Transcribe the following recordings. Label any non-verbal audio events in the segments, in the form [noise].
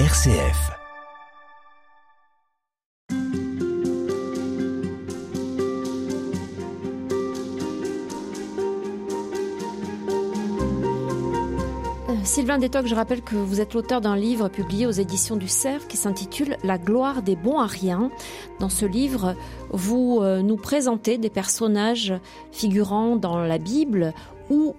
RCF. Euh, Sylvain Détoc, je rappelle que vous êtes l'auteur d'un livre publié aux éditions du Cerf qui s'intitule La gloire des bons à rien. Dans ce livre, vous euh, nous présentez des personnages figurant dans la Bible ou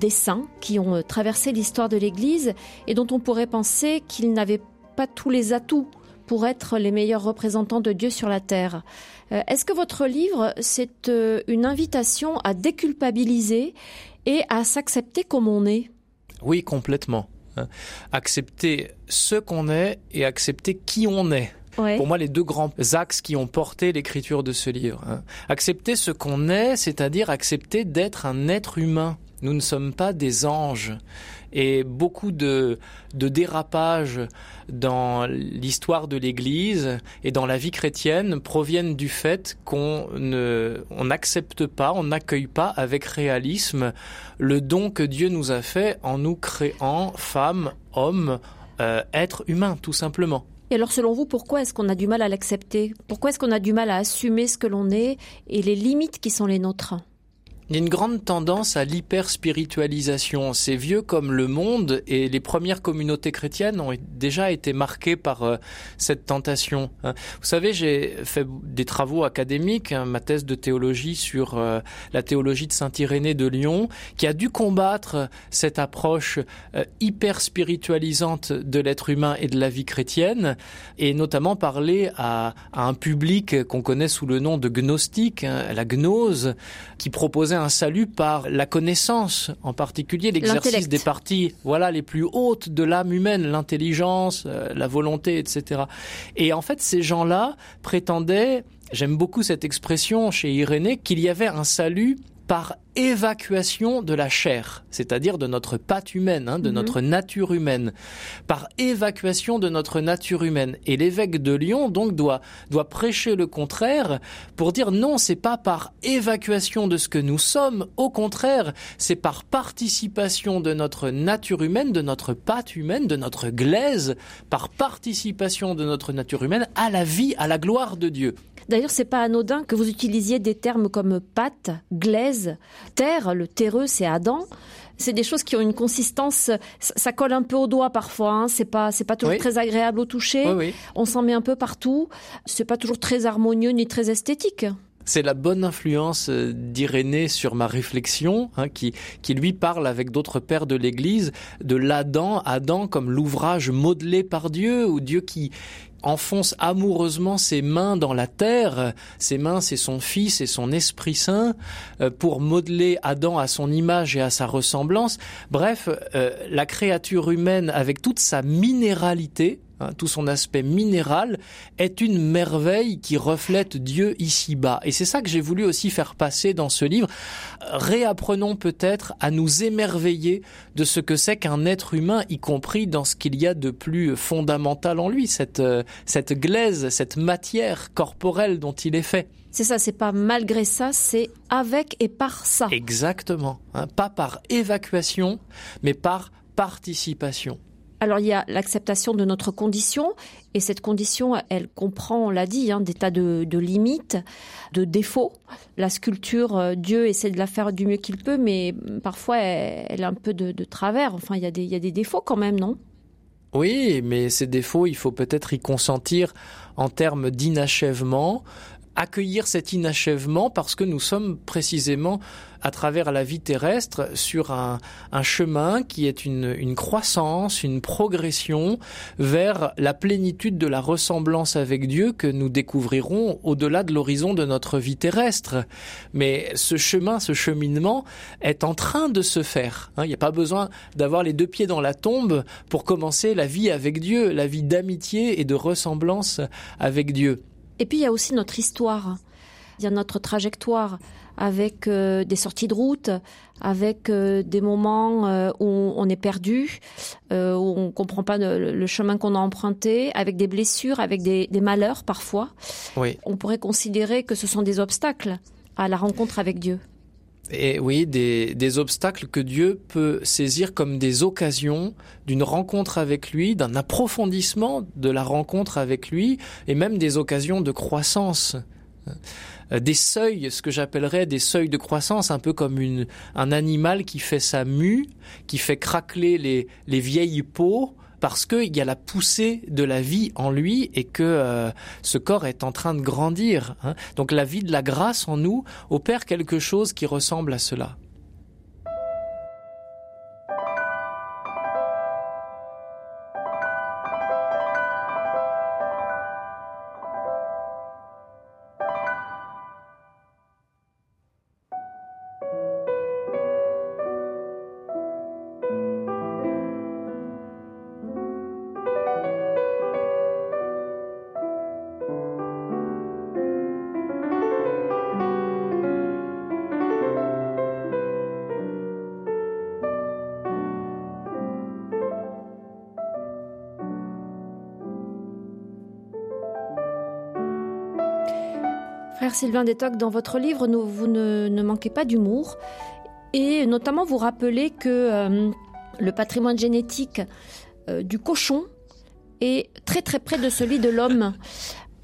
des saints qui ont euh, traversé l'histoire de l'Église et dont on pourrait penser qu'ils n'avaient pas tous les atouts pour être les meilleurs représentants de Dieu sur la terre. Est-ce que votre livre, c'est une invitation à déculpabiliser et à s'accepter comme on est? Oui, complètement. Hein. Accepter ce qu'on est et accepter qui on est. Ouais. Pour moi, les deux grands axes qui ont porté l'écriture de ce livre. hein. Accepter ce qu'on est, c'est-à-dire accepter d'être un être humain. Nous ne sommes pas des anges. Et beaucoup de, dérapages dans l'histoire de l'Église et dans la vie chrétienne proviennent du fait qu'on ne, n'accepte pas, on n'accueille pas avec réalisme le don que Dieu nous a fait en nous créant femmes, hommes, euh, êtres humains, tout simplement. Et alors, selon vous, pourquoi est-ce qu'on a du mal à l'accepter? Pourquoi est-ce qu'on a du mal à assumer ce que l'on est et les limites qui sont les nôtres? Il y a une grande tendance à l'hyper-spiritualisation. C'est vieux comme le monde et les premières communautés chrétiennes ont déjà été marquées par euh, cette tentation. hein. Vous savez, j'ai fait des travaux académiques, hein, ma thèse de théologie sur euh, la théologie de Saint-Irénée de Lyon, qui a dû combattre cette approche euh, hyper-spiritualisante de l'être humain et de la vie chrétienne, et notamment parler à, à un public qu'on connaît sous le nom de gnostique, hein, la gnose, qui proposait un salut par la connaissance, en particulier l'exercice des parties, voilà, les plus hautes de l'âme humaine, l'intelligence, euh, la volonté, etc. Et en fait, ces gens-là prétendaient, j'aime beaucoup cette expression chez Irénée, qu'il y avait un salut par évacuation de la chair, c'est-à-dire de notre patte humaine, hein, de Mhm. notre nature humaine, par évacuation de notre nature humaine. Et l'évêque de Lyon donc doit doit prêcher le contraire pour dire non, c'est pas par évacuation de ce que nous sommes, au contraire, c'est par participation de notre nature humaine, de notre patte humaine, de notre glaise, par participation de notre nature humaine à la vie, à la gloire de Dieu. D'ailleurs, c'est pas anodin que vous utilisiez des termes comme pâte, glaise, terre. Le terreux, c'est Adam. C'est des choses qui ont une consistance. Ça, colle un peu au doigt parfois. Hein. C'est pas, c'est pas toujours Oui. très agréable au toucher. Oui, oui. On s'en met un peu partout. C'est pas toujours très harmonieux ni très esthétique. C'est la bonne influence euh, d'Irénée sur ma réflexion, hein, qui, qui lui parle avec d'autres pères de l'Église de l'Adam, Adam comme l'ouvrage modelé par Dieu, ou Dieu qui enfonce amoureusement ses mains dans la terre. Ses mains, c'est son Fils et son Esprit Saint, euh, pour modeler Adam à son image et à sa ressemblance. Bref, euh, la créature humaine, avec toute sa minéralité, hein, tout son aspect minéral, est une merveille qui reflète Dieu ici-bas. Et c'est ça que j'ai voulu aussi faire passer dans ce livre. Réapprenons peut-être à nous émerveiller de ce que c'est qu'un être humain, y compris dans ce qu'il y a de plus fondamental en lui, cette, euh, cette glaise, cette matière corporelle dont il est fait. C'est ça. C'est pas malgré ça. C'est avec et par ça. Exactement. hein. pas par évacuation, mais par participation. Alors il y a l'acceptation de notre condition et cette condition, elle comprend, on l'a dit, hein, des tas de, limites, de défauts. La sculpture, euh, Dieu essaie de la faire du mieux qu'il peut, mais parfois elle, a un peu de, travers. Enfin, il y a des défauts quand même, non? Oui, mais ces défauts, il faut peut-être y consentir en termes d'inachèvement, accueillir cet inachèvement parce que nous sommes précisément à travers la vie terrestre sur un, un chemin qui est une, une croissance, une progression vers la plénitude de la ressemblance avec Dieu que nous découvrirons au-delà de l'horizon de notre vie terrestre. Mais ce chemin, ce cheminement est en train de se faire. hein. Il n'y a pas besoin d'avoir les deux pieds dans la tombe pour commencer la vie avec Dieu, la vie d'amitié et de ressemblance avec Dieu. Et puis il y a aussi notre histoire. Il y a notre trajectoire avec euh, des sorties de route, avec euh, des moments euh, où on est perdu, où on comprend pas le, le chemin qu'on a emprunté, avec des blessures, avec des, des malheurs parfois. Oui. On pourrait considérer que ce sont des obstacles à la rencontre avec Dieu. Et oui, des, des, obstacles que Dieu peut saisir comme des occasions d'une rencontre avec lui, d'un approfondissement de la rencontre avec lui, et même des occasions de croissance. Euh, des seuils, ce que j'appellerais des seuils de croissance, un peu comme une, un animal qui fait sa mue, qui fait craqueler les, les vieilles peaux, parce qu'il y a la poussée de la vie en lui et que euh, ce corps est en train de grandir. Hein. Donc la vie de la grâce en nous opère quelque chose qui ressemble à cela. Frère Sylvain Détoc, dans votre livre, vous ne, manquez pas d'humour et notamment vous rappelez que euh, le patrimoine génétique euh, du cochon est très très près de celui de l'homme. [laughs]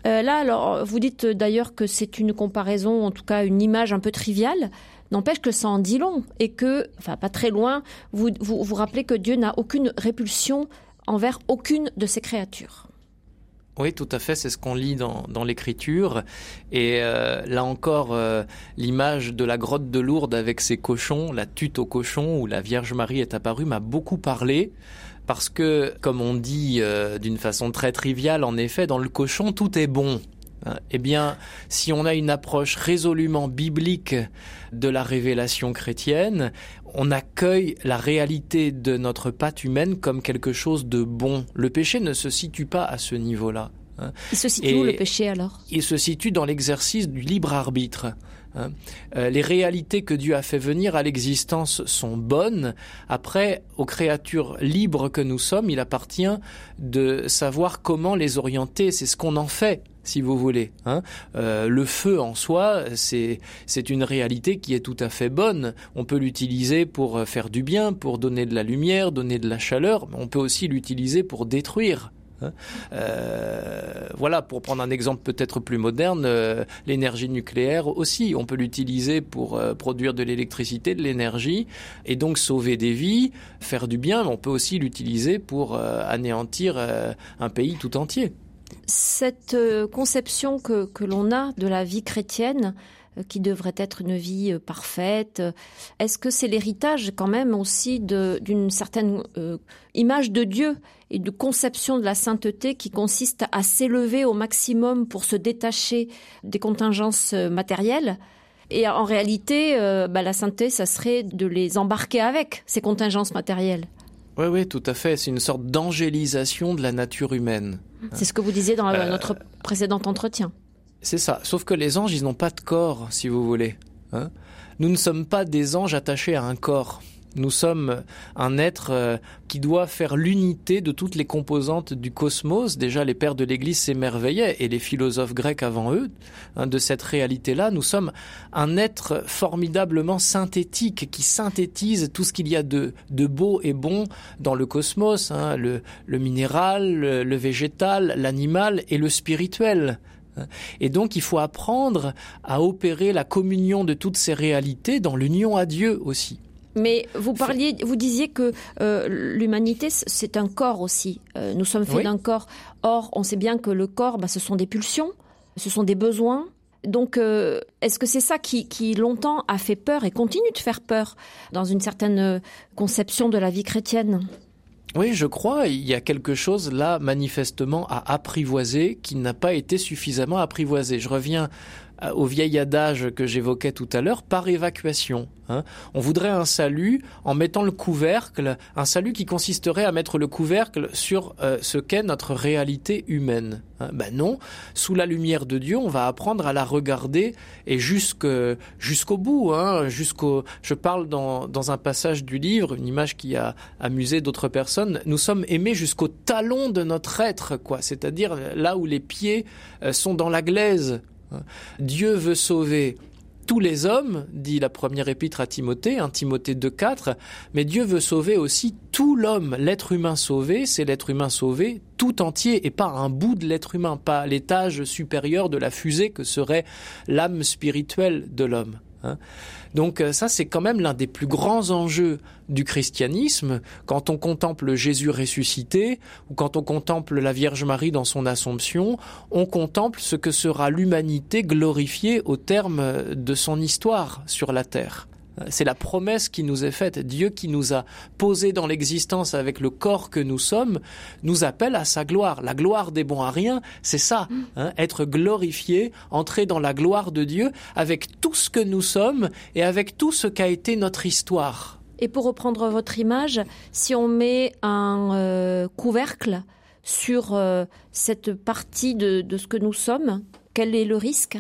Euh, là, alors, vous dites d'ailleurs que c'est une comparaison, en tout cas une image un peu triviale. N'empêche que ça en dit long et que, enfin pas très loin, vous vous, vous rappelez que Dieu n'a aucune répulsion envers aucune de ses créatures. Oui, tout à fait, c'est ce qu'on lit dans, l'écriture. Et euh, là encore, euh, l'image de la grotte de Lourdes avec ses cochons, la tute aux cochons où la Vierge Marie est apparue, m'a beaucoup parlé. Parce que, comme on dit euh, d'une façon très triviale, en effet, dans le cochon, tout est bon. Hein. Eh bien, si on a une approche résolument biblique de la révélation chrétienne, on accueille la réalité de notre patte humaine comme quelque chose de bon. Le péché ne se situe pas à ce niveau-là. Hein. Il se situe où le péché alors? Il se situe dans l'exercice du libre arbitre. Hein. Euh, les réalités que Dieu a fait venir à l'existence sont bonnes. Après, aux créatures libres que nous sommes, il appartient de savoir comment les orienter. C'est ce qu'on en fait si vous voulez. Hein. Euh, le feu en soi, c'est c'est une réalité qui est tout à fait bonne. On peut l'utiliser pour euh, faire du bien, pour donner de la lumière, donner de la chaleur. Mais on peut aussi l'utiliser pour détruire. Hein. Euh, voilà, pour prendre un exemple peut-être plus moderne, l'énergie nucléaire aussi, on peut l'utiliser pour produire de l'électricité, de l'énergie, et donc sauver des vies, faire du bien, mais on peut aussi l'utiliser pour anéantir un pays tout entier cette euh, conception que, l'on a de la vie chrétienne, euh, qui devrait être une vie euh, parfaite, est-ce que c'est l'héritage quand même aussi d'une certaine image de Dieu et de conception de la sainteté qui consiste à s'élever au maximum pour se détacher des contingences matérielles? Et en réalité, bah, la sainteté, ça serait de les embarquer avec ces contingences matérielles. Oui, oui, tout à fait. C'est une sorte d'angélisation de la nature humaine. C'est ce que vous disiez dans euh, notre précédent entretien. C'est ça. Sauf que les anges, ils n'ont pas de corps, si vous voulez. Hein. Nous ne sommes pas des anges attachés à un corps. Nous sommes un être euh, qui doit faire l'unité de toutes les composantes du cosmos. Déjà, les pères de l'Église s'émerveillaient, et les philosophes grecs avant eux, hein, de cette réalité-là. Nous sommes un être formidablement synthétique, qui synthétise tout ce qu'il y a de, de beau et bon dans le cosmos, hein, le, le, minéral, le, le végétal, l'animal et le spirituel. Et donc il faut apprendre à opérer la communion de toutes ces réalités dans l'union à Dieu aussi. Mais vous parliez, vous disiez que euh, l'humanité c'est un corps aussi. Euh, nous sommes faits d'un corps. Or, on sait bien que le corps, bah, ce sont des pulsions, ce sont des besoins. Donc, euh, est-ce que c'est ça qui, qui, longtemps a fait peur et continue de faire peur dans une certaine conception de la vie chrétienne? Oui, je crois, il y a quelque chose là manifestement à apprivoiser qui n'a pas été suffisamment apprivoisé. Je reviens au vieil adage que j'évoquais tout à l'heure, par évacuation. Hein. On voudrait un salut en mettant le couvercle, un salut qui consisterait à mettre le couvercle sur euh, ce qu'est notre réalité humaine. Hein. Ben non, sous la lumière de Dieu, on va apprendre à la regarder et jusqu'au bout. Hein, je parle dans, dans un passage du livre, une image qui a amusé d'autres personnes. Nous sommes aimés jusqu'au talon de notre être, quoi. C'est-à-dire là où les pieds euh, sont dans la glaise Dieu veut sauver tous les hommes, dit la première épître à Timothée, un Timothée 2.4, mais Dieu veut sauver aussi tout l'homme. L'être humain sauvé, c'est l'être humain sauvé tout entier et pas un bout de l'être humain, pas l'étage supérieur de la fusée que serait l'âme spirituelle de l'homme. Hein. Donc euh, ça, c'est quand même l'un des plus grands enjeux du christianisme. Quand on contemple Jésus ressuscité ou quand on contemple la Vierge Marie dans son Assomption, on contemple ce que sera l'humanité glorifiée au terme de son histoire sur la terre. C'est la promesse qui nous est faite. Dieu qui nous a posé dans l'existence avec le corps que nous sommes, nous appelle à sa gloire. La gloire des bons à rien, c'est ça, mm. hein, être glorifié, entrer dans la gloire de Dieu avec tout ce que nous sommes et avec tout ce qu'a été notre histoire. Et pour reprendre votre image, si on met un euh, couvercle sur euh, cette partie de ce que nous sommes, quel est le risque?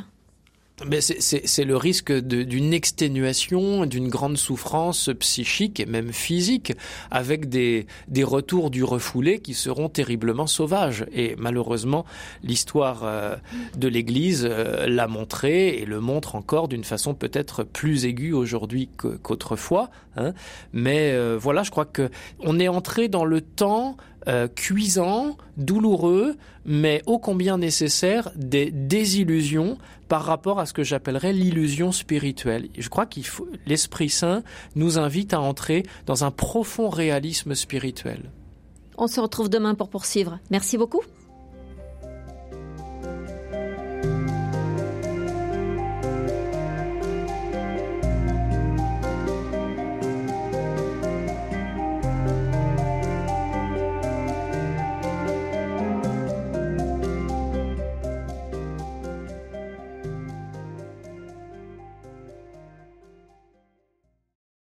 C'est le risque d'une exténuation, d'une grande souffrance psychique et même physique, avec des, des retours du refoulé qui seront terriblement sauvages. Et malheureusement, l'histoire euh, de l'Église euh, l'a montré et le montre encore d'une façon peut-être plus aiguë aujourd'hui qu'autrefois. Hein. Mais euh, voilà, je crois que on est entré dans le temps euh, cuisant, douloureux, mais ô combien nécessaire des désillusions par rapport à ce que j'appellerais l'illusion spirituelle. Je crois qu'il faut, l'Esprit Saint nous invite à entrer dans un profond réalisme spirituel. On se retrouve demain pour poursuivre. Merci beaucoup.